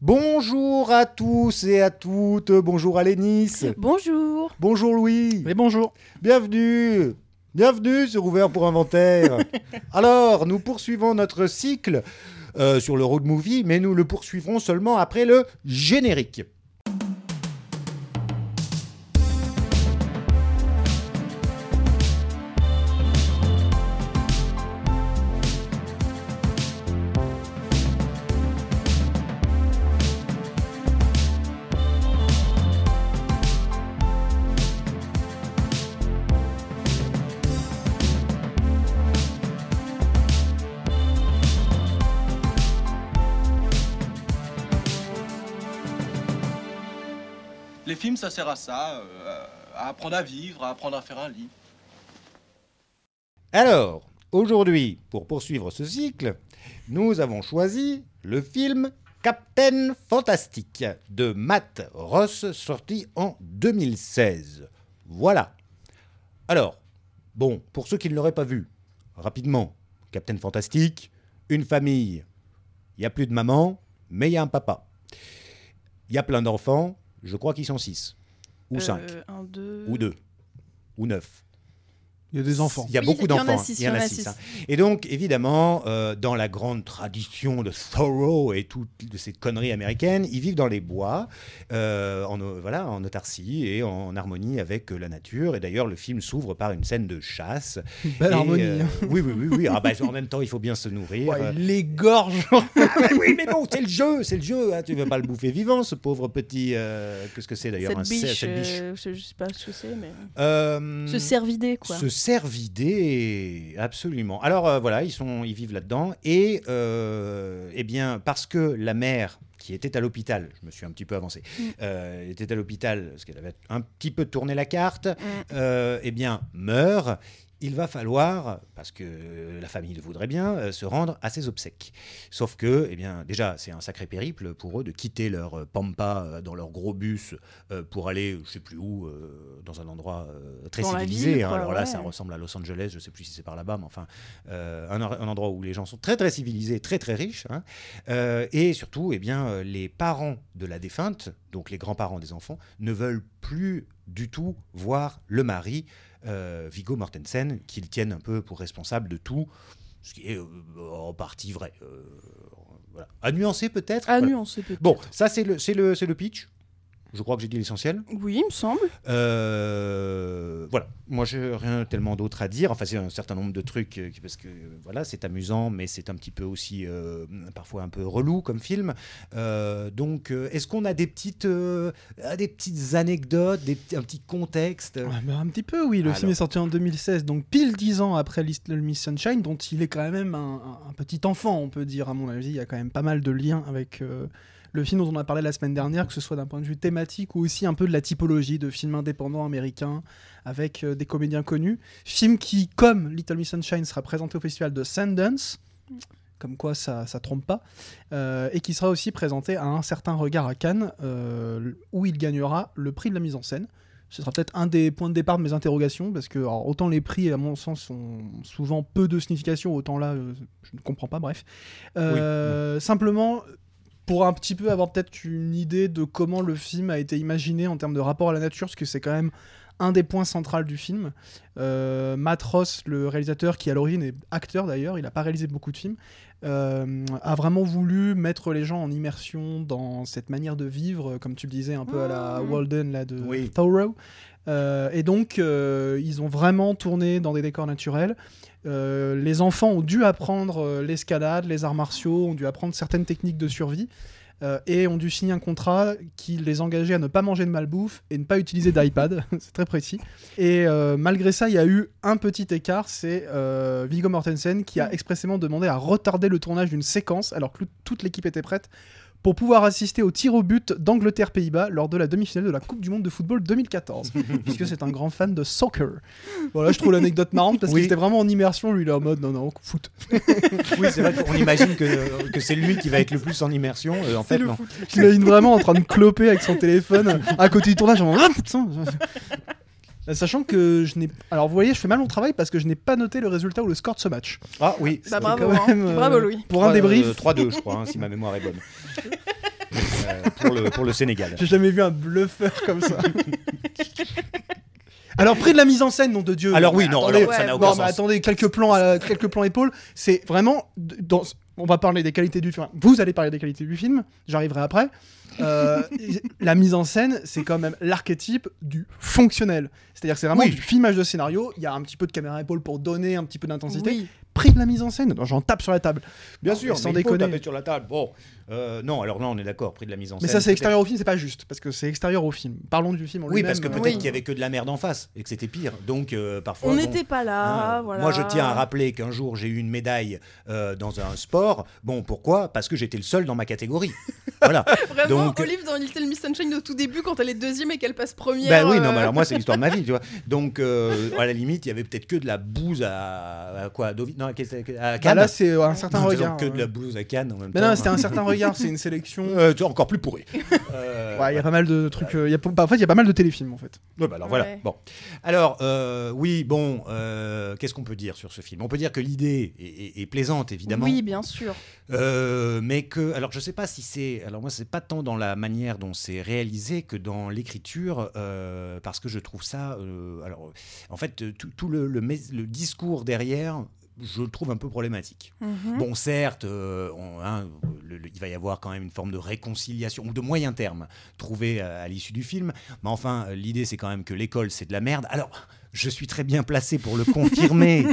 Bonjour à tous et à toutes. Bonjour à Lénis. Bonjour. Bonjour Louis. Et bonjour. Bienvenue. Bienvenue sur Ouvert pour Inventaire. Alors, nous poursuivons notre cycle euh, sur le road movie, mais nous le poursuivrons seulement après le générique. Ça, euh, à apprendre à vivre, à apprendre à faire un lit. Alors, aujourd'hui, pour poursuivre ce cycle, nous avons choisi le film Captain Fantastic de Matt Ross, sorti en 2016. Voilà. Alors, bon, pour ceux qui ne l'auraient pas vu, rapidement, Captain Fantastic, une famille, il n'y a plus de maman, mais il y a un papa. Il y a plein d'enfants, je crois qu'ils sont 6 ou 5 Euh, ou 2 ou 9. Il y a des enfants. Il y a Oui, beaucoup d'enfants. hein. Il y en a six. hein. Et donc, évidemment, euh, dans la grande tradition de Thoreau et toutes de ces conneries américaines, ils vivent dans les bois, euh, en, voilà, en autarcie et en harmonie avec euh, la nature. Et d'ailleurs, le film s'ouvre par une scène de chasse. Belle Et, harmonie. euh, hein. oui, oui, oui. oui. Ah, bah, en même temps, il faut bien se nourrir. Ouais, il l'égorge. ah, bah oui, mais bon, c'est le jeu, c'est le jeu. hein. Tu veux pas le bouffer vivant, ce pauvre petit. euh, Qu'est-ce que c'est d'ailleurs Cette biche, cette biche. je je sais pas ce que c'est, mais. Euh, Ce cervidé, quoi. Ce cervidé, absolument. Alors euh, voilà, ils, sont, ils vivent là-dedans. Et euh, eh bien, parce que la mère qui était à l'hôpital, je me suis un petit peu avancé, Mm. euh, était à l'hôpital parce qu'elle avait un petit peu tourné la carte, Mm. eh bien, meurt. Il va falloir, parce que la famille le voudrait bien, euh, se rendre à ses obsèques. Sauf que, eh bien, déjà, c'est un sacré périple pour eux de quitter leur euh, pampa euh, dans leur gros bus pour aller, je sais plus où, dans un endroit très Dans civilisé. ville, hein. Alors là, ouais. ça ressemble à Los Angeles, je sais plus si c'est par là-bas, mais enfin, euh, un, endroit où les gens sont très très civilisés, très très riches. hein. Euh, et surtout, eh bien, les parents de la défunte, donc les grands-parents des enfants, ne veulent plus du tout voir le mari, euh, Viggo Mortensen, qu'ils tiennent un peu pour responsable de tout, ce qui est euh, en partie vrai. Euh, voilà. À nuancer peut-être À Voilà. nuancer peut-être. Bon, ça c'est le, le, c'est le pitch. Je crois que j'ai dit l'essentiel. Oui, il me semble. Euh, voilà, moi j'ai rien tellement d'autre à dire. Enfin, c'est un certain nombre de trucs euh, qui- parce que voilà, c'est amusant, mais c'est un petit peu aussi euh, parfois un peu relou comme film. Euh, donc, est-ce qu'on a des petites, des petites anecdotes, des, petits- un petit contexte? Ouais, mais un petit peu, oui. Le Alors. film est sorti en 2016, donc pile 10 ans après Little Miss Sunshine, dont il est quand même un, un- un petit enfant, on peut dire, à mon avis. Il y a quand même pas mal de liens avec euh, le film dont on a parlé la semaine dernière, que ce soit d'un point de vue thématique ou aussi un peu de la typologie de films indépendants américains avec euh, des comédiens connus. Film qui, comme Little Miss Sunshine, sera présenté au festival de Sundance. Comme quoi ça, ça trompe pas. Euh, et qui sera aussi présenté à un certain regard à Cannes, euh, où il gagnera le prix de la mise en scène. Ce sera peut-être un des points de départ de mes interrogations, parce que alors, autant les prix, à mon sens, ont souvent peu de signification, autant là, je ne comprends pas, bref. Euh, Simplement, pour un petit peu avoir peut-être une idée de comment le film a été imaginé en termes de rapport à la nature, parce que c'est quand même un des points centraux du film. Euh, Matt Ross, le réalisateur, qui à l'origine est acteur d'ailleurs, il n'a pas réalisé beaucoup de films, euh, a vraiment voulu mettre les gens en immersion dans cette manière de vivre, comme tu le disais, un peu à la Mmh. Walden là, de Oui. Thoreau. Euh, et donc, euh, ils ont vraiment tourné dans des décors naturels. Euh, les enfants ont dû apprendre euh, l'escalade, les arts martiaux, ont dû apprendre certaines techniques de survie. Euh, et ont dû signer un contrat qui les engageait à ne pas manger de malbouffe et ne pas utiliser d'iPad. c'est très précis. Et euh, malgré ça, il y a eu un petit écart. C'est euh, Viggo Mortensen qui a expressément demandé à retarder le tournage d'une séquence alors que toute l'équipe était prête pour pouvoir assister au tir au but d'Angleterre-Pays-Bas lors de la demi-finale de la Coupe du Monde de football 2014, puisque c'est un grand fan de soccer. Voilà, je trouve l'anecdote marrante parce Oui. qu'il était vraiment en immersion, lui est en mode non, non, foot. Oui, c'est vrai qu'on imagine que, que c'est lui qui va être le plus en immersion. euh, en fait, non. Je l'imagine vraiment en train de cloper avec son téléphone à côté du tournage. En... Ah, putain Sachant que je n'ai. Alors vous voyez, je fais mal mon travail parce que je n'ai pas noté le résultat ou le score de ce match. Ah oui. Bah, C'est bravo, quand hein. même, euh, bravo Louis. Pour un débrief. 3-2, je crois, hein, si ma mémoire est bonne. euh, pour, le, pour le Sénégal. J'ai jamais vu un bluffeur comme ça. Alors, près de la mise en scène, nom de Dieu. Alors oui, non, attendez, alors, ça ouais, n'a aucun non, sens. mais attendez, quelques plans, à- quelques plans épaules. C'est vraiment. Dans, on va parler des qualités du film. Vous allez parler des qualités du film. J'arriverai après. Euh, la mise en scène, c'est quand même l'archétype du fonctionnel. C'est-à-dire que c'est vraiment Oui. du filmage de scénario. Il y a un petit peu de caméra épaule pour donner un petit peu d'intensité. Oui. Prix de la mise en scène. J'en tape sur la table. Bien Non, sûr, mais sans mais déconner. taper sur la table. Bon, euh, non, alors non, on est d'accord, prix de la mise en Mais scène. ça, c'est peut-être- extérieur au film, c'est pas juste. Parce que c'est extérieur au film. Parlons du film en Oui, parce que peut-être Oui. qu'il y avait que de la merde en face et que c'était pire. Donc euh, parfois. On bon, n'était pas là, hein, voilà. Moi, je tiens à rappeler qu'un jour j'ai eu une médaille euh, dans un sport. Bon, pourquoi? Parce que j'étais le seul dans ma catégorie. voilà. Vraiment, Donc- Olive dans Little Miss Sunshine au tout début, quand elle est deuxième et qu'elle passe première. Ben oui, non, euh, mais alors moi, c'est l'histoire de ma vie, tu vois. Donc, euh, à la limite, il y avait peut-être que de la bouse à, à quoi? À Deauville Non, à, qu'est-ce que- à Bah Cannes. là, c'est euh, un certain Nous regard. faisons que de ouais. la bouse à Cannes en même Mais temps. non, c'était un certain regard. C'est une sélection. Euh, tu vois, encore plus pourri. Euh, Ouais, il y a pas mal de trucs. euh, il y a, bah, en fait, il y a pas mal de téléfilms en fait. Ouais, bah alors voilà. Ouais. Bon. Alors, euh, oui, bon, euh, qu'est-ce qu'on peut dire sur ce film? On peut dire que l'idée est, est- est plaisante, évidemment. Oui, bien sûr. Euh, mais que, alors je sais pas si c'est, alors moi c'est pas tant dans la manière dont c'est réalisé que dans l'écriture, euh, parce que je trouve ça, euh, alors en fait euh, tout, tout le, le, mes- le discours derrière, je le trouve un peu problématique. Mhm. Bon, certes, euh, on- hein, le- le- il va y avoir quand même une forme de réconciliation ou de moyen terme trouvé à, à l'issue du film, mais enfin euh, l'idée c'est quand même que l'école c'est de la merde. Alors. Je suis très bien placé pour le confirmer,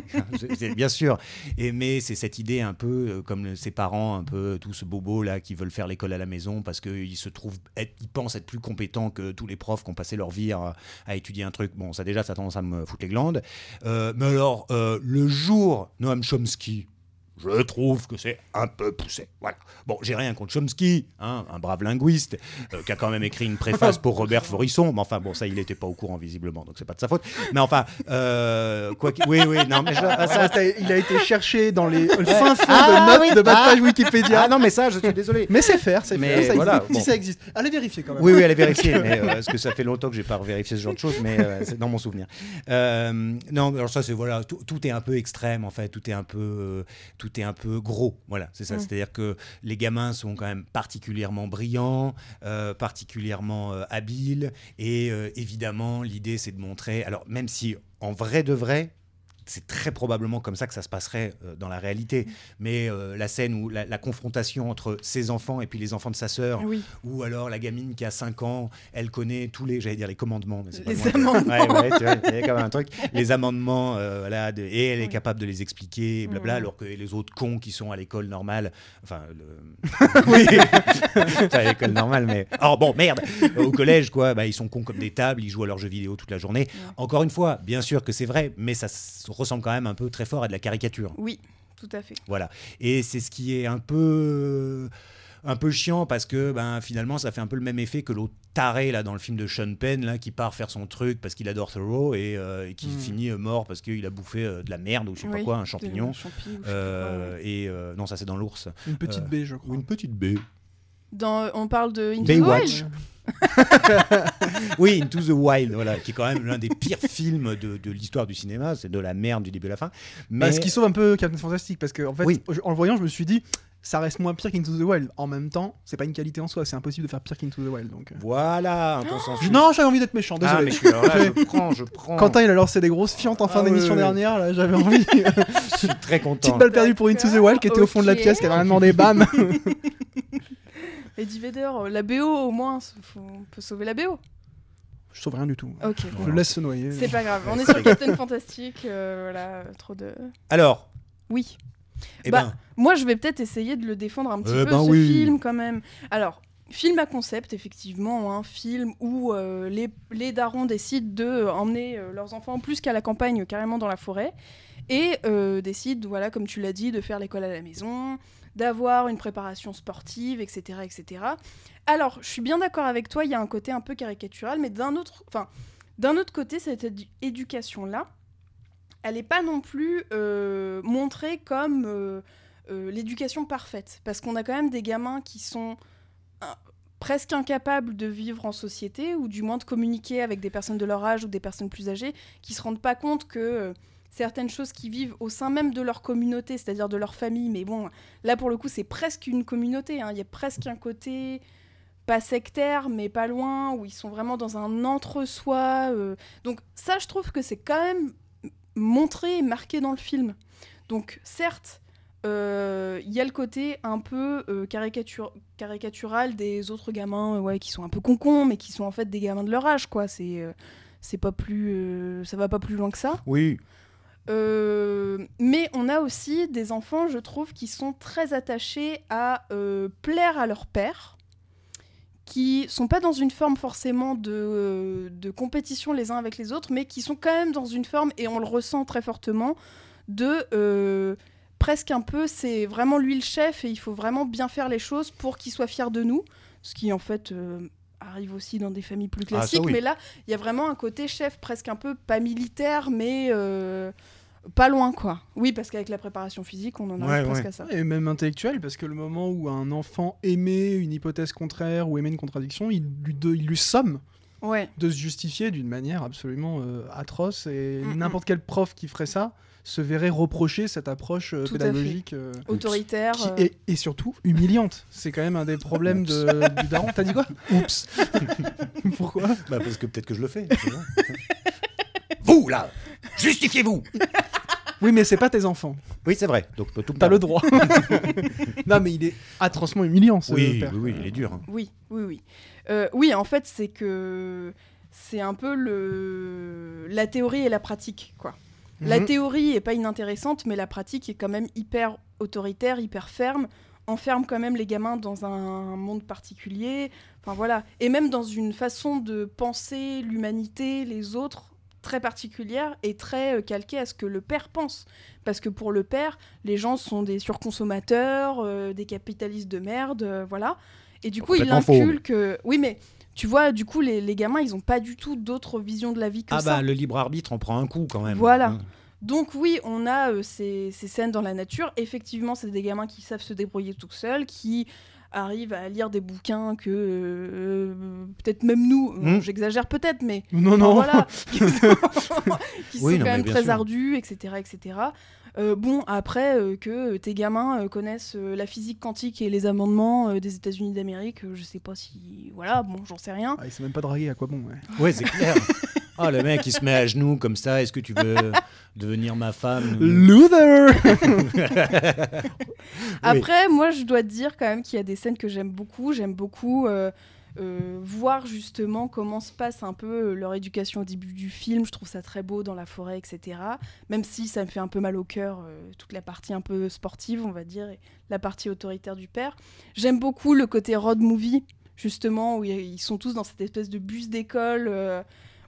bien sûr. Mais c'est cette idée un peu euh, comme ses parents, un peu tous ce bobo là qui veulent faire l'école à la maison parce qu'ils se trouvent, ils pensent être plus compétents que tous les profs qui ont passé leur vie à, étudier un truc. Bon, ça déjà, ça a tendance à me foutre les glandes. Euh, mais alors, euh, le jour, Noam Chomsky, je trouve que c'est un peu poussé. Voilà. Bon, j'ai rien contre Chomsky, hein, un brave linguiste, euh, qui a quand même écrit une préface pour Robert Forisson. Mais enfin, bon, ça, il n'était pas au courant visiblement, donc c'est pas de sa faute. Mais enfin, euh, quoi qu'il- oui, oui, non, mais je- ah, ça, il a été cherché dans les le fin fond Ah, de notes oui. de bas de Ah. page Wikipédia. ah non, mais ça, je suis désolé. Mais c'est faire, c'est Mais faire. Ça voilà, existe. bon. Si ça existe. Allez vérifier quand même. Oui, oui, elle est vérifiée, mais euh, parce que ça fait longtemps que j'ai pas vérifié ce genre de choses, mais euh, c'est dans mon souvenir. Euh, non, alors ça c'est voilà, tout, tout est un peu extrême en fait, tout est un peu, tout est un peu gros, voilà, c'est ça. C'est-à-dire que les gamins sont quand même particulièrement brillants, euh, particulièrement euh, habiles, et euh, évidemment l'idée c'est de montrer, alors même si en vrai de vrai. C'est très probablement comme ça que ça se passerait euh, dans la réalité. Mais euh, la scène où la, la confrontation entre ses enfants et puis les enfants de sa sœur, Oui. ou alors la gamine qui a 5 ans, elle connaît tous les, j'allais dire les commandements, mais c'est pas Les amendements. Ouais, ouais, tu vois, il y a quand même un truc. Les amendements, euh, voilà, de- et elle est Oui. capable de les expliquer, et blabla, alors que les autres cons qui sont à l'école normale, enfin, le... oui, Pas à l'école normale, mais oh bon, merde, au collège quoi, bah, ils sont cons comme des tables, ils jouent à leurs jeux vidéo toute la journée. Encore une fois, bien sûr que c'est vrai, mais ça ressemble quand même un peu très fort à de la caricature. Oui, tout à fait. Voilà. Et c'est ce qui est un peu un peu chiant parce que ben finalement ça fait un peu le même effet que l'autre taré là dans le film de Sean Penn là qui part faire son truc parce qu'il adore Thoreau et, euh, et qui Mm. finit euh, mort parce qu'il a bouffé euh, de la merde ou je sais pas quoi un champignon champi Euh, et euh, non ça c'est dans l'ours Une petite Euh, baie, je ou crois. une petite baie Dans, on parle de Into the. Wild oui Into the Wild voilà qui est quand même l'un des pires films de, de l'histoire du cinéma c'est de la merde du début à la fin mais Bah, ce qui sauve un peu Captain Fantastic parce que en fait, Oui. en le voyant, je me suis dit, ça reste moins pire qu'Into the Wild. En même temps, c'est pas une qualité en soi, c'est impossible de faire pire qu'Into the Wild. Donc. euh. voilà un consensus Non, j'avais envie d'être méchant. ah, Désolé. mais je, suis- alors là, J'ai- je prends je prends Quentin, il a lancé des grosses fientes en fin Ah, d'émission dernière. Là, j'avais envie. je suis très content Petite balle perdue pour Into the Wild qui était au fond de la pièce, qui avait rien demandé. Bam. Eddie Vedder, euh, la BO au moins, faut- on peut sauver la BO. je sauve rien du tout. Ok, Je le laisse se noyer. C'est pas grave, on est sur Captain Fantastic, euh, voilà, trop de... alors Oui. eh Bah, ben Moi, je vais peut-être essayer de le défendre un petit Eh peu, ben ce oui. film, quand même. Alors, film à concept, effectivement, un film où euh, les, les darons décident de emmener leurs enfants plus qu'à la campagne, carrément dans la forêt, et euh, décident, voilà, comme tu l'as dit, de faire l'école à la maison, d'avoir une préparation sportive, etc., etc. Alors, je suis bien d'accord avec toi, il y a un côté un peu caricatural, mais d'un autre, enfin, d'un autre côté, cette édu- éducation-là, elle n'est pas non plus euh, montrée comme euh, euh, l'éducation parfaite. Parce qu'on a quand même des gamins qui sont presque incapables de vivre en société, ou du moins de communiquer avec des personnes de leur âge ou des personnes plus âgées, qui se rendent pas compte que certaines choses qui vivent au sein même de leur communauté, c'est-à-dire de leur famille. Mais bon, là pour le coup, c'est presque une communauté. hein. Il y a presque un côté pas sectaire, mais pas loin, où ils sont vraiment dans un entre-soi. euh. Donc ça, je trouve que c'est quand même montré et marqué dans le film. Donc certes, euh, il y a le côté un peu euh, caricatural des autres gamins, ouais, qui sont un peu concons, mais qui sont en fait des gamins de leur âge, quoi. C'est pas plus, ça va pas plus loin que ça. Oui. Euh, mais on a aussi des enfants, je trouve, qui sont très attachés à euh, plaire à leur père, qui sont pas dans une forme forcément de, euh, de compétition les uns avec les autres, mais qui sont quand même dans une forme, et on le ressent très fortement, de euh, presque un peu, c'est vraiment lui le chef, et il faut vraiment bien faire les choses pour qu'il soit fier de nous, ce qui en fait... arrive aussi dans des familles plus Ah, ça, classiques, oui. mais là, il y a vraiment un côté chef presque un peu pas militaire, mais euh, pas loin, quoi. Oui, parce qu'avec la préparation physique, on en arrive Ouais, presque ouais. à ça. Et même intellectuel, parce que le moment où un enfant émet une hypothèse contraire ou émet une contradiction, il lui, de- il lui somme Ouais, de se justifier d'une manière absolument euh, atroce. Et Mm, n'importe quel prof qui ferait ça se verrait reprocher cette approche euh, pédagogique euh, autoritaire. qui est, et surtout humiliante. C'est quand même un des problèmes de, du daron. T'as dit quoi? Oups. Pourquoi? Bah parce que peut-être que je le fais. vous là, justifiez-vous. Oui, mais c'est pas tes enfants. Oui, c'est vrai. Donc tout T'as le droit. non, mais il est atrocement humiliant, ce Oui, père. oui, oui, il est dur. hein. Oui, oui, oui. Euh, oui, en fait, c'est que c'est un peu le la théorie et la pratique, quoi. La Mhm. théorie est pas inintéressante, mais la pratique est quand même hyper autoritaire, hyper ferme, enferme quand même les gamins dans un monde particulier. Enfin voilà, et même dans une façon de penser l'humanité, les autres très particulière et très euh, calquée à ce que le père pense. Parce que pour le père, les gens sont des surconsommateurs, euh, des capitalistes de merde, euh, voilà. Et du coup, il inculque. euh, Oui, mais tu vois, du coup, les, les gamins, ils ont pas du tout d'autre vision de la vie que Ah ça. bah le libre arbitre en prend un coup quand même. Voilà. Hein. Donc oui, on a euh, ces, ces scènes dans la nature. Effectivement, c'est des gamins qui savent se débrouiller tout seuls, qui arrivent à lire des bouquins que euh, peut-être même nous, Mm. j'exagère peut-être, mais Non, non. voilà, qui sont, qui Oui, sont non, quand même très sûr. ardus, etc., etc. Euh, bon, après euh, que tes gamins euh, connaissent euh, la physique quantique et les amendements euh, des États-Unis d'Amérique, euh, je sais pas si, voilà, bon, j'en sais rien. Ah, il s'est même pas dragué, à quoi bon ouais. Ouais, c'est clair. Ah, le mec, il se met à genoux comme ça. Est-ce que tu veux devenir ma femme Luther Après, moi, je dois te dire quand même qu'il y a des scènes que j'aime beaucoup. J'aime beaucoup euh, euh, voir justement comment se passe un peu euh, leur éducation au début du film. Je trouve ça très beau dans la forêt, etc. Même si ça me fait un peu mal au cœur, euh, toute la partie un peu sportive, on va dire, et la partie autoritaire du père. J'aime beaucoup le côté road movie, justement, où ils ils sont tous dans cette espèce de bus d'école. euh,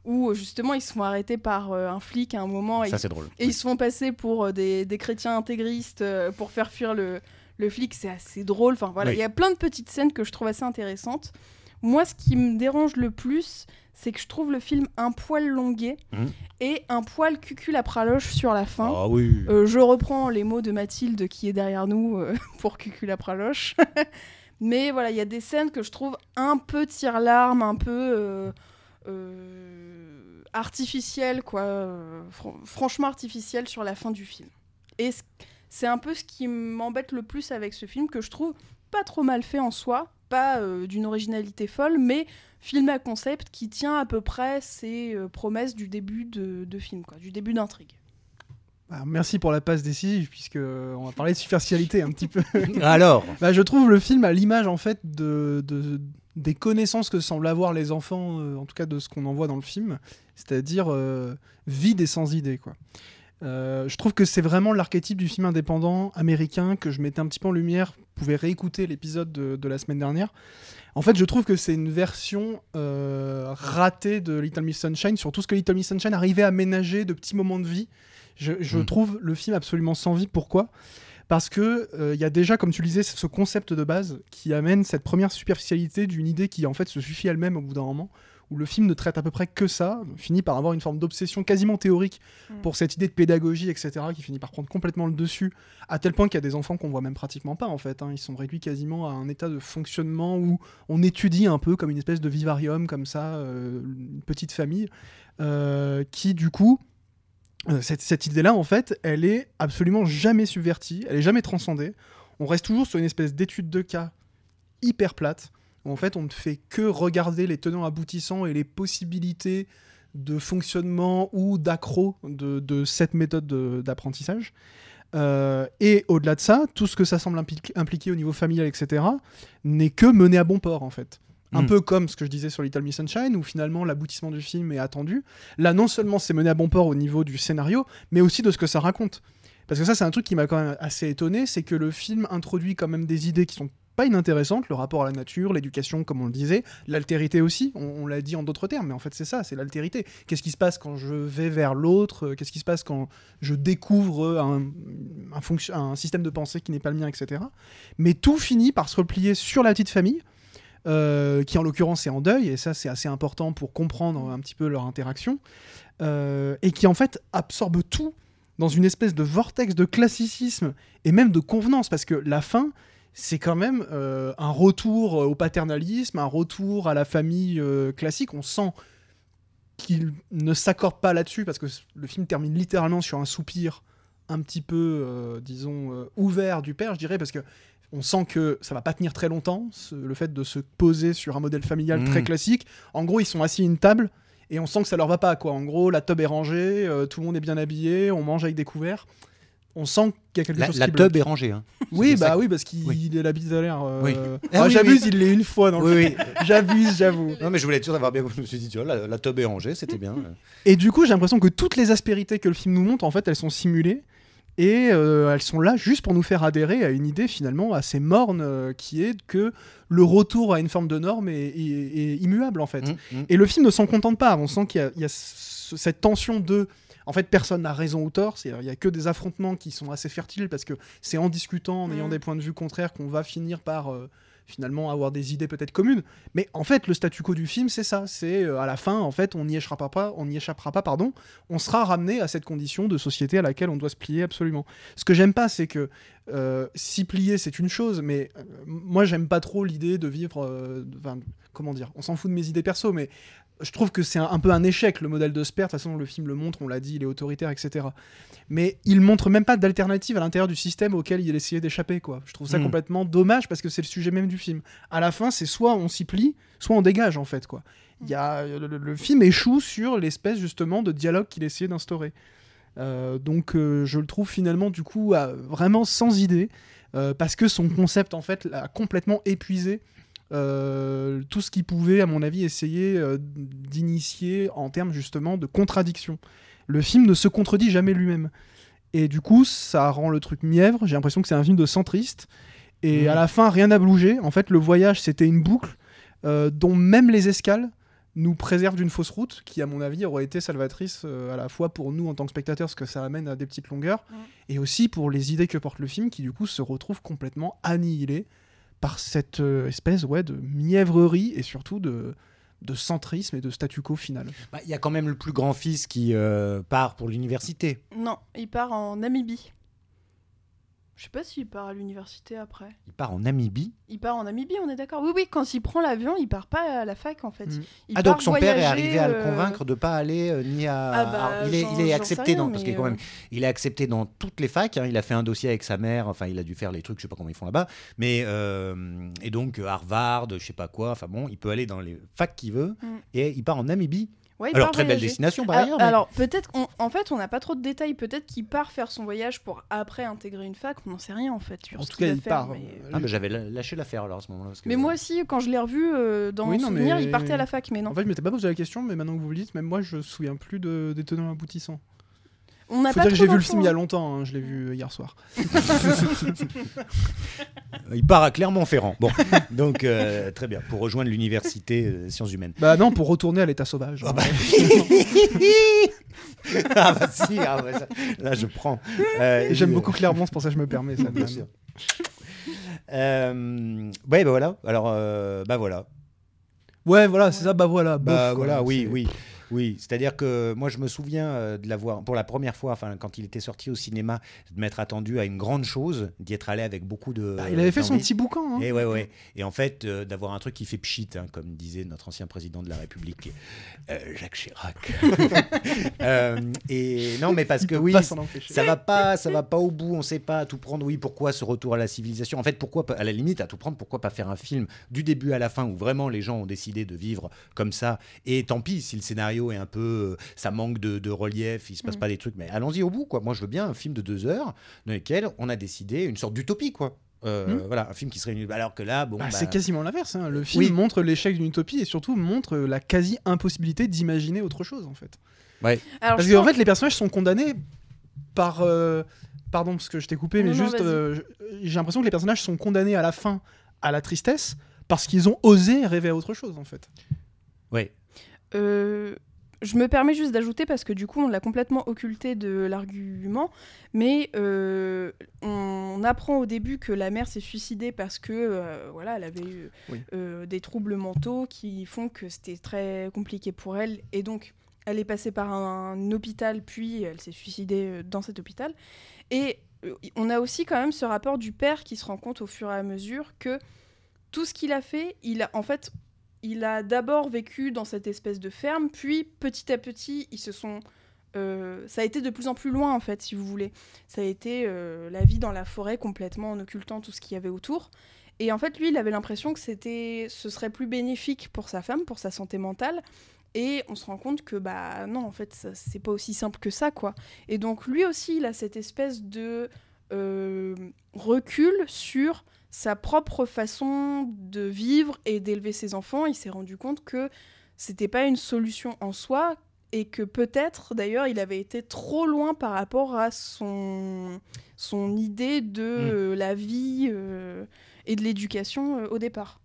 où justement ils se font arrêter par euh, un flic à un moment et Ça, c'est drôle. et ils se font passer pour euh, des, des chrétiens intégristes euh, pour faire fuir le, le flic. C'est assez drôle. Enfin, voilà, il y a plein de petites scènes que je trouve assez intéressantes. Moi, ce qui me dérange le plus, c'est que je trouve le film un poil longué Mhm. et un poil cucul à praloche sur la fin. Ah oui. Euh, je reprends les mots de Mathilde qui est derrière nous euh, pour cucul à praloche. Mais voilà, il y a des scènes que je trouve un peu tire-larme, un peu euh, euh, artificielles, quoi. euh, fran- franchement artificielles sur la fin du film. Et c'est un peu ce qui m'embête le plus avec ce film, que je trouve pas trop mal fait en soi, pas euh, d'une originalité folle, mais film à concept qui tient à peu près ses euh, promesses du début de, de film, quoi, du début d'intrigue. Bah, Merci pour la passe décisive, puisque euh, on va parler de superficialité un petit peu. Alors, Bah, je trouve le film à l'image en fait de, de- des connaissances que semblent avoir les enfants, euh, en tout cas de ce qu'on en voit dans le film, c'est-à-dire euh, vide et sans idée. Quoi. Euh, je trouve que c'est vraiment l'archétype du film indépendant américain que je mettais un petit peu en lumière. Vous pouvez réécouter l'épisode de, de la semaine dernière. En fait, je trouve que c'est une version euh, ratée de Little Miss Sunshine sur tout ce que Little Miss Sunshine arrivait à ménager de petits moments de vie. Je, je Mm. trouve le film absolument sans vie. Pourquoi? Parce que euh, il y a déjà, comme tu le disais, ce concept de base qui amène cette première superficialité d'une idée qui en fait se suffit elle-même au bout d'un moment, où le film ne traite à peu près que ça, finit par avoir une forme d'obsession quasiment théorique Mm. pour cette idée de pédagogie, etc., qui finit par prendre complètement le dessus, à tel point qu'il y a des enfants qu'on voit même pratiquement pas en fait. hein. Ils sont réduits quasiment à un état de fonctionnement où on étudie un peu comme une espèce de vivarium, comme ça, euh, une petite famille, euh, qui du coup euh, cette, cette idée-là, en fait, elle est absolument jamais subvertie, elle est jamais transcendée. On reste toujours sur une espèce d'étude de cas hyper plate, en fait on ne fait que regarder les tenants aboutissants et les possibilités de fonctionnement ou d'accro de, cette méthode de- d'apprentissage. Euh, et au-delà de ça, tout ce que ça semble impli- impliquer au niveau familial, etc., n'est que mené à bon port, en fait. Un Mm. peu comme ce que je disais sur Little Miss Sunshine, où finalement l'aboutissement du film est attendu. Là, non seulement c'est mené à bon port au niveau du scénario, mais aussi de ce que ça raconte. Parce que ça, c'est un truc qui m'a quand même assez étonné, c'est que le film introduit quand même des idées qui sont pas inintéressantes, le rapport à la nature, l'éducation, comme on le disait, l'altérité aussi, on, on l'a dit en d'autres termes, mais en fait c'est ça, c'est l'altérité. Qu'est-ce qui se passe quand je vais vers l'autre? Euh, Qu'est-ce qui se passe quand je découvre un, un, fonction- un système de pensée qui n'est pas le mien, etc. Mais tout finit par se replier sur la petite famille, euh, qui en l'occurrence est en deuil, et ça c'est assez important pour comprendre un petit peu leur interaction, euh, et qui en fait absorbe tout dans une espèce de vortex de classicisme et même de convenance, parce que la fin, c'est quand même euh, un retour au paternalisme, un retour à la famille classique. On sent qu'il ne s'accorde pas là-dessus, parce que le film termine littéralement sur un soupir un petit peu, disons, ouvert du père, je dirais, parce que on sent que ça va pas tenir très longtemps, ce- le fait de se poser sur un modèle familial très classique. En gros, ils sont assis à une table et on sent que ça leur va pas, quoi. En gros, la tub est rangée, euh, tout le monde est bien habillé, on mange avec des couverts. On sent qu'il y a quelque La, chose la qui tub est rangée. Hein. Oui, bah oui, parce qu'il Oui. est la bise à l'air. euh, Oui. ah, Ah oui, J'abuse, oui. il l'est une fois dans le. J'abuse, j'avoue. Non, mais je voulais être sûr d'avoir bien. Je me suis dit, tu vois, la, la tub est rangée, c'était bien. Et du coup, j'ai l'impression que toutes les aspérités que le film nous montre, en fait, elles sont simulées. Et euh, elles sont là juste pour nous faire adhérer à une idée finalement assez morne, euh, qui est que le retour à une forme de norme est, est- est immuable en fait. Hum, hum. Et le film ne s'en contente pas. On sent qu'il y a, il y a ce- cette tension de. En fait, personne n'a raison ou tort. Il y a que des affrontements qui sont assez fertiles parce que c'est en discutant, en ayant Mhm. des points de vue contraires qu'on va finir par euh, finalement avoir des idées peut-être communes. Mais en fait, le statu quo du film, c'est ça. C'est euh, à la fin, en fait, on n'y échappera pas. On n'y échappera pas, pardon. On sera ramené à cette condition de société à laquelle on doit se plier absolument. Ce que j'aime pas, c'est que euh, s'y plier, c'est une chose, mais euh, moi, j'aime pas trop l'idée de vivre. euh, comment dire On s'en fout de mes idées perso, mais je trouve que c'est un, un peu un échec le modèle de Sper. De toute façon, le film le montre, on l'a dit, il est autoritaire, etc. Mais il montre même pas d'alternative à l'intérieur du système auquel il essayait d'échapper. quoi. Je trouve ça Mm. complètement dommage parce que c'est le sujet même du film. À la fin, c'est soit on s'y plie, soit on dégage en fait. quoi. Il y a, le, film échoue sur l'espèce justement de dialogue qu'il essayait d'instaurer. Euh, donc euh, je le trouve finalement du coup vraiment sans idée euh, parce que son concept en fait a complètement épuisé euh, tout ce qu'il pouvait à mon avis essayer euh, d'initier en termes justement de contradiction. Le film ne se contredit jamais lui-même et du coup ça rend le truc mièvre. J'ai l'impression que c'est un film de centriste et Mhm. à la fin rien n'a bougé. En fait le voyage c'était une boucle euh, dont même les escales nous préservent d'une fausse route qui, à mon avis, aurait été salvatrice euh, à la fois pour nous en tant que spectateurs, parce que ça amène à des petites longueurs, et aussi pour les idées que porte le film, qui du coup se retrouvent complètement annihilées par cette euh, espèce ouais, de mièvrerie et surtout de, de centrisme et de statu quo final. Bah, Il y a quand même le plus grand-fils qui euh, part pour l'université. Non, il part en Namibie. Je sais pas s'il part à l'université après. Il part en Namibie. Il part en Namibie, on est d'accord Oui, oui, quand il prend l'avion, il part pas à la fac en fait. Mm. Il ah, donc son père est arrivé à le euh, convaincre de pas aller euh, ni à. Ah bah, Alors, il est, il accepté rien, dans. Parce qu'il est mais, quand même. Il est accepté dans toutes les facs. hein. Il a fait un dossier avec sa mère. Enfin, il a dû faire les trucs. Je sais pas comment ils font là-bas. Mais euh, et donc Harvard, je sais pas quoi. Enfin bon, il peut aller dans les facs qu'il veut. Mm. Et il part en Namibie. Ouais, Alors très belle destination par Ah, ailleurs. mais- Alors peut-être, on- en fait, on n'a pas trop de détails. Peut-être qu'il part faire son voyage pour après intégrer une fac. On n'en sait rien en fait. sur En ce tout cas, il faire, part. mais- euh, Ah, bah, j'avais lâché l'affaire alors à ce moment-là. que- Mais moi aussi, quand je l'ai revu euh, dans Oui, mon non, souvenir, mais- il partait à la fac, mais non. En fait, je m'étais pas posé la question, mais maintenant que vous le dites, même moi, je me souviens plus de, des tenants aboutissants. On n'a Faut pas dire que j'ai vu le film il y a hein. longtemps, hein, je l'ai vu hier soir. Il part à Clermont-Ferrand. Bon, donc euh, très bien pour rejoindre l'université euh, sciences humaines. Bah non, pour retourner à l'état sauvage. Ah hein. bah. ah bah si, ah bah ça- là je prends. Euh, J'aime beaucoup Clermont, c'est pour ça que je me permets ça. Bien sûr. Euh, ouais, bah voilà. Alors, euh, bah voilà. Ouais, voilà, c'est ça, bah voilà. Bah bof, quoi. voilà, oui, oui. Oui, c'est-à-dire que moi je me souviens euh, de l'avoir pour la première fois, enfin quand il était sorti au cinéma, de m'être attendu à une grande chose, d'y être allé avec beaucoup de. Bah, il avait fait son petit boucan. hein. Et ouais, ouais. Et en fait, euh, d'avoir un truc qui fait pchit, hein, comme disait notre ancien président de la République, euh, Jacques Chirac. Euh, et non, mais parce Il que oui, ça va pas, ça va pas au bout. On sait pas à tout prendre. Oui, pourquoi ce retour à la civilisation? En fait, pourquoi à la limite à tout prendre Pourquoi pas faire un film du début à la fin où vraiment les gens ont décidé de vivre comme ça? Et tant pis si le scénario est un peu, euh, ça manque de, de relief, il se passe Mm. pas des trucs. Mais allons-y au bout, quoi. Moi, je veux bien un film de deux heures dans lequel on a décidé une sorte d'utopie, quoi. Euh, Mm. Voilà, un film qui serait une... alors que là, bon, Bah, bah, C'est quasiment l'inverse. hein. Le film Oui. montre l'échec d'une utopie et surtout montre la quasi-impossibilité d'imaginer autre chose en fait. Alors, Parce qu'en fait, les personnages sont condamnés par. euh, Pardon, parce que je t'ai coupé, mais Non, juste. euh, j'ai l'impression que les personnages sont condamnés à la fin à la tristesse parce qu'ils ont osé rêver à autre chose en fait. ouais. Euh, je me permets juste d'ajouter parce que du coup on l'a complètement occulté de l'argument, mais euh, on apprend au début que la mère s'est suicidée parce que euh, voilà elle avait eu Oui. euh, des troubles mentaux qui font que c'était très compliqué pour elle et donc elle est passée par un, hôpital puis elle s'est suicidée dans cet hôpital et on a aussi quand même ce rapport du père qui se rend compte au fur et à mesure que tout ce qu'il a fait, il a en fait il a d'abord vécu dans cette espèce de ferme, puis petit à petit, ils se sont. euh, ça a été de plus en plus loin, en fait, si vous voulez. Ça a été euh, la vie dans la forêt, complètement en occultant tout ce qu'il y avait autour. Et en fait, lui, il avait l'impression que c'était, ce serait plus bénéfique pour sa femme, pour sa santé mentale. Et on se rend compte que, bah non, en fait, ça- c'est pas aussi simple que ça, quoi. Et donc, lui aussi, il a cette espèce de euh, recul sur sa propre façon de vivre et d'élever ses enfants. Il s'est rendu compte que c'était pas une solution en soi et que peut-être d'ailleurs il avait été trop loin par rapport à son, son idée de Mm. euh, la vie euh, et de l'éducation euh, au départ.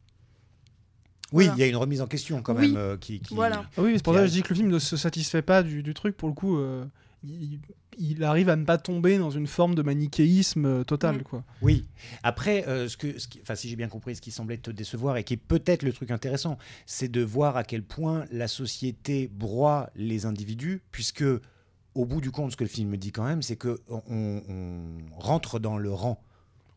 Oui, il Voilà. y a une remise en question quand Oui. même euh, qui, qui- Voilà. Ah oui, c'est pour ça que je dis que le film ne se satisfait pas du, du truc. Pour le coup, euh, il, il arrive à ne pas tomber dans une forme de manichéisme euh, total. Mm. Quoi. Oui. Après, euh, ce que, ce qui- enfin, si j'ai bien compris, ce qui semblait te décevoir et qui est peut-être le truc intéressant, c'est de voir à quel point la société broie les individus, puisque au bout du compte, ce que le film me dit quand même, c'est que on, on rentre dans le rang.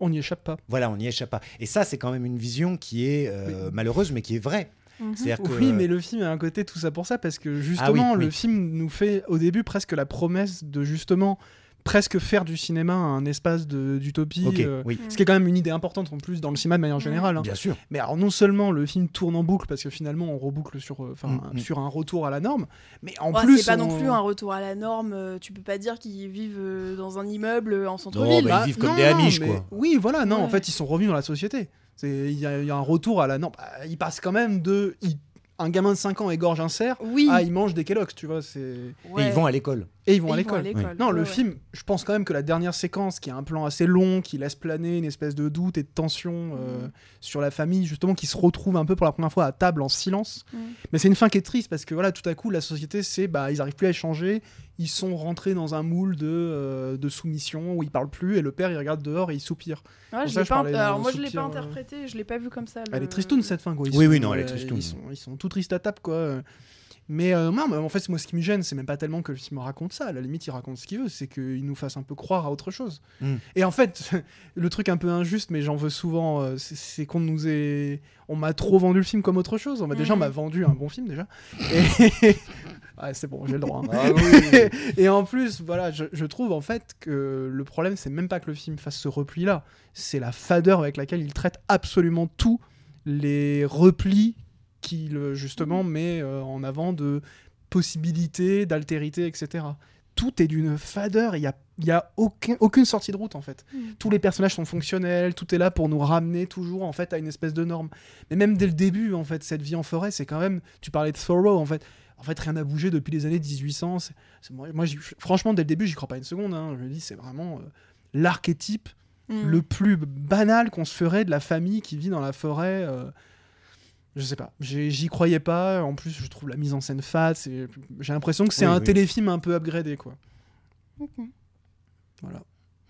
On n'y échappe pas. Voilà, on n'y échappe pas. Et ça, c'est quand même une vision qui est euh, malheureuse, mais qui est vraie. Mhm. Que Oui, mais le film a un côté tout ça pour ça, parce que justement, Ah oui, le oui. film nous fait au début presque la promesse de justement presque faire du cinéma un espace de- d'utopie. Ok, euh, oui, Ce qui est quand même une idée importante en plus dans le cinéma de manière générale. hein. bien sûr. Mais alors non seulement le film tourne en boucle parce que finalement on reboucle sur, euh, Mm, mm. sur un retour à la norme, mais en Ouais, plus c'est pas on- non plus un retour à la norme. euh, Tu peux pas dire qu'ils vivent euh, dans un immeuble euh, en Non, centre-ville. bah, ils vivent comme non, des Amish, mais- quoi. Oui, voilà, non, en fait ils sont revenus dans la société. Il y, a il y a un retour à la norme. Bah, ils passent quand même de il- un gamin de 5 ans égorge un cerf Oui. à il mange des Kellogg's, tu vois. C'est Et ils vont à l'école. et ils vont Et à l'école. Non, le Ouais, film, je pense quand même que la dernière séquence, qui est un plan assez long, qui laisse planer une espèce de doute et de tension euh, Mhm. sur la famille, justement, qui se retrouve un peu pour la première fois à table en silence. Mhm. Mais c'est une fin qui est triste parce que voilà, tout à coup, la société, c'est bah, ils arrivent plus à échanger, ils sont rentrés dans un moule de, euh, de soumission où ils parlent plus et le père il regarde dehors et il soupire. Ouais, je ça, je pas- parlais Alors moi je l'ai pas euh, interprété, je l'ai pas vu comme ça. Elle le- est tristoune cette fin quoi. Ils Oui, sont, oui, non, elle est euh, tristoune. Ils sont, ils sont tout tristes à table quoi. Mais euh, non, mais en fait, moi, ce qui me gêne, c'est même pas tellement que le film raconte ça. À la limite, il raconte ce qu'il veut, c'est qu'il nous fasse un peu croire à autre chose. Mm. Et en fait, le truc un peu injuste, mais j'en veux souvent, c'est- qu'on nous est, on m'a trop vendu le film comme autre chose. On m'a déjà, on m'a vendu un bon film déjà. Et... ouais, c'est bon, j'ai le droit. hein. Ah oui. Et en plus, voilà, je, je trouve en fait que le problème, c'est même pas que le film fasse ce repli-là, c'est la fadeur avec laquelle il traite absolument tous les replis qu'il justement met euh, en avant de possibilités, d'altérité, etc. Tout est d'une fadeur, il n'y a, y a aucun, aucune sortie de route en fait. Mm. Tous les personnages sont fonctionnels, tout est là pour nous ramener toujours en fait à une espèce de norme. Mais même dès le début, en fait, cette vie en forêt, c'est quand même, tu parlais de Thoreau en fait, en fait rien n'a bougé depuis les années 1800. c'est- c'est- moi, franchement, dès le début, j'y crois pas une seconde. hein. Je me dis, c'est vraiment euh, l'archétype Mhm. le plus banal qu'on se ferait de la famille qui vit dans la forêt. euh, je sais pas, j'y croyais pas. En plus, je trouve la mise en scène fade. J'ai l'impression que c'est Oui, un oui. téléfilm un peu upgradé, quoi. Voilà.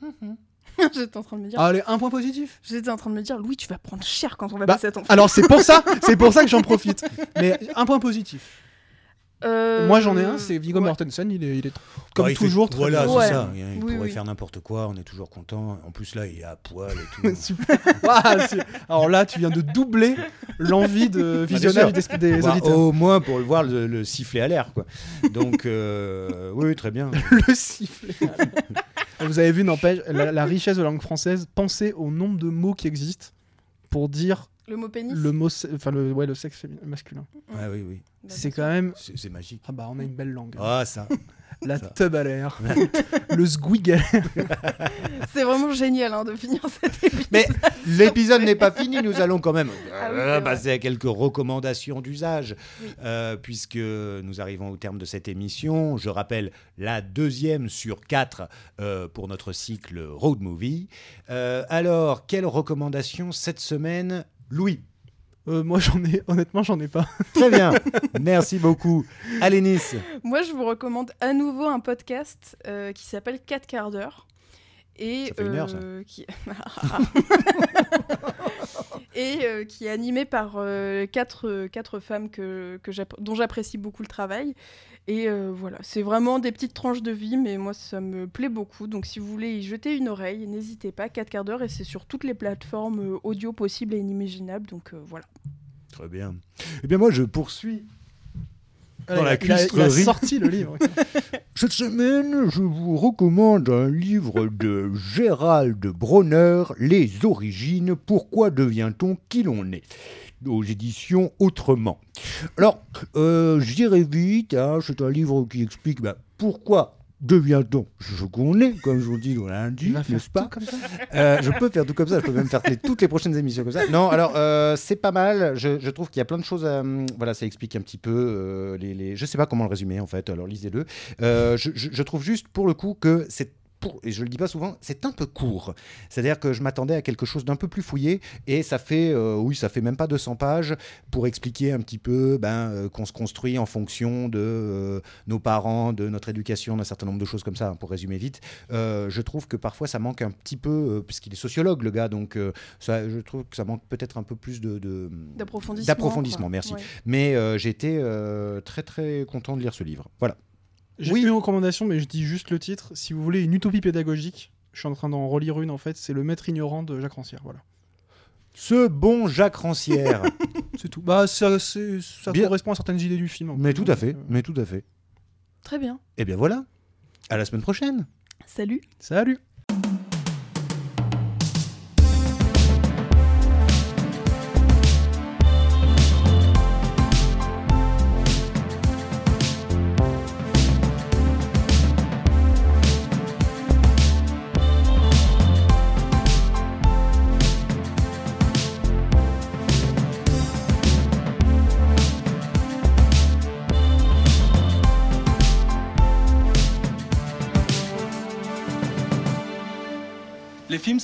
J'étais en train de me dire. Allez, un point positif. J'étais en train de me dire, Louis, tu vas prendre cher quand on va Bah, passer à ton film. Alors c'est pour ça, c'est pour ça que j'en profite. Mais un point positif. Euh, Moi j'en ai un, c'est Viggo ouais. Mortensen, il est, il est comme Bah, il fait- toujours. très Voilà, c'est Ouais. ça. Il, il Oui, pourrait oui. faire n'importe quoi, on est toujours content. En plus, là, il est à poil et tout. Super. C'est- Alors là, tu viens de doubler l'envie de visionnage des, des Bah, auditeurs. au moins pour le voir le, le sifflet à l'air, quoi. Donc, euh, oui, oui, très bien. Le sifflet. Vous avez vu, n'empêche, la, la richesse de la langue française, pensez au nombre de mots qui existent pour dire Le mot pénis le mot, se- enfin le, ouais, le sexe féminin- masculin. Ouais, oui, oui. C'est quand même. C'est magique. Ah bah, on a une belle langue. Ah, ça. la ça. tub à l'air, le squig à l'air. C'est vraiment génial hein, de finir cette épisode. Mais l'épisode n'est pas fini, nous allons quand même Ah oui, euh, passer à quelques recommandations d'usage, Oui. euh, puisque nous arrivons au terme de cette émission. Je rappelle la deuxième sur quatre euh, pour notre cycle Road Movie. Euh, alors, quelles recommandations cette semaine, Louis Euh, moi, j'en ai, honnêtement, j'en ai pas. Très bien, merci beaucoup. Allez, Nice. Moi, je vous recommande à nouveau un podcast euh, qui s'appelle 4 quarts d'heure. Et, Ça fait une heure, ça. euh, qui... et euh, qui est animé par euh, quatre, quatre femmes que, que j'app- dont j'apprécie beaucoup le travail. Et euh, voilà, c'est vraiment des petites tranches de vie, mais moi, ça me plaît beaucoup. Donc, si vous voulez y jeter une oreille, n'hésitez pas. 4 quarts d'heure, et c'est sur toutes les plateformes euh, audio possibles et inimaginables. Donc, euh, voilà. Très bien. Eh bien, moi, je poursuis Dans la il, a, il a sorti le livre. Cette semaine, je vous recommande un livre de Gérald Bronner, Les origines, pourquoi devient-on qui l'on est? Aux éditions Autrement. Alors, euh, je dirais vite, hein, c'est un livre qui explique bah, pourquoi devient-on ce qu'on est, comme je vous dis dans lundi, n'est-ce pas comme ça. euh, je peux faire tout comme ça, je peux même faire toutes les prochaines émissions comme ça. Non, alors euh, c'est pas mal. Je, je trouve qu'il y a plein de choses. À, hum, voilà, ça explique un petit peu euh, les, les- Je sais pas comment le résumer en fait. Alors lisez-le. Euh, je, je- je trouve juste pour le coup que c'est pour- et je le dis pas souvent, c'est un peu court. C'est-à-dire que je m'attendais à quelque chose d'un peu plus fouillé, et ça fait, euh, oui, ça fait même pas 200 pages pour expliquer un petit peu ben, euh, qu'on se construit en fonction de euh, nos parents, de notre éducation, d'un certain nombre de choses comme ça, hein, pour résumer vite. Je trouve que parfois ça manque un petit peu, puisqu'il est sociologue le gars, donc ça, je trouve que ça manque peut-être un peu plus de... de- D'approfondissement. Merci. Ouais. Mais euh, très très content de lire ce livre. Voilà. J'ai Oui. une recommandation, mais je dis juste le titre. Si vous voulez une utopie pédagogique, je suis en train d'en relire une en fait. C'est Le Maître ignorant de Jacques Rancière. Voilà. Ce bon Jacques Rancière. C'est tout. Bah, ça, c'est- ça Bien. correspond à certaines idées du film. mais tout à fait, euh, mais tout à fait. Très bien. Et bien voilà. À la semaine prochaine. Salut. Salut.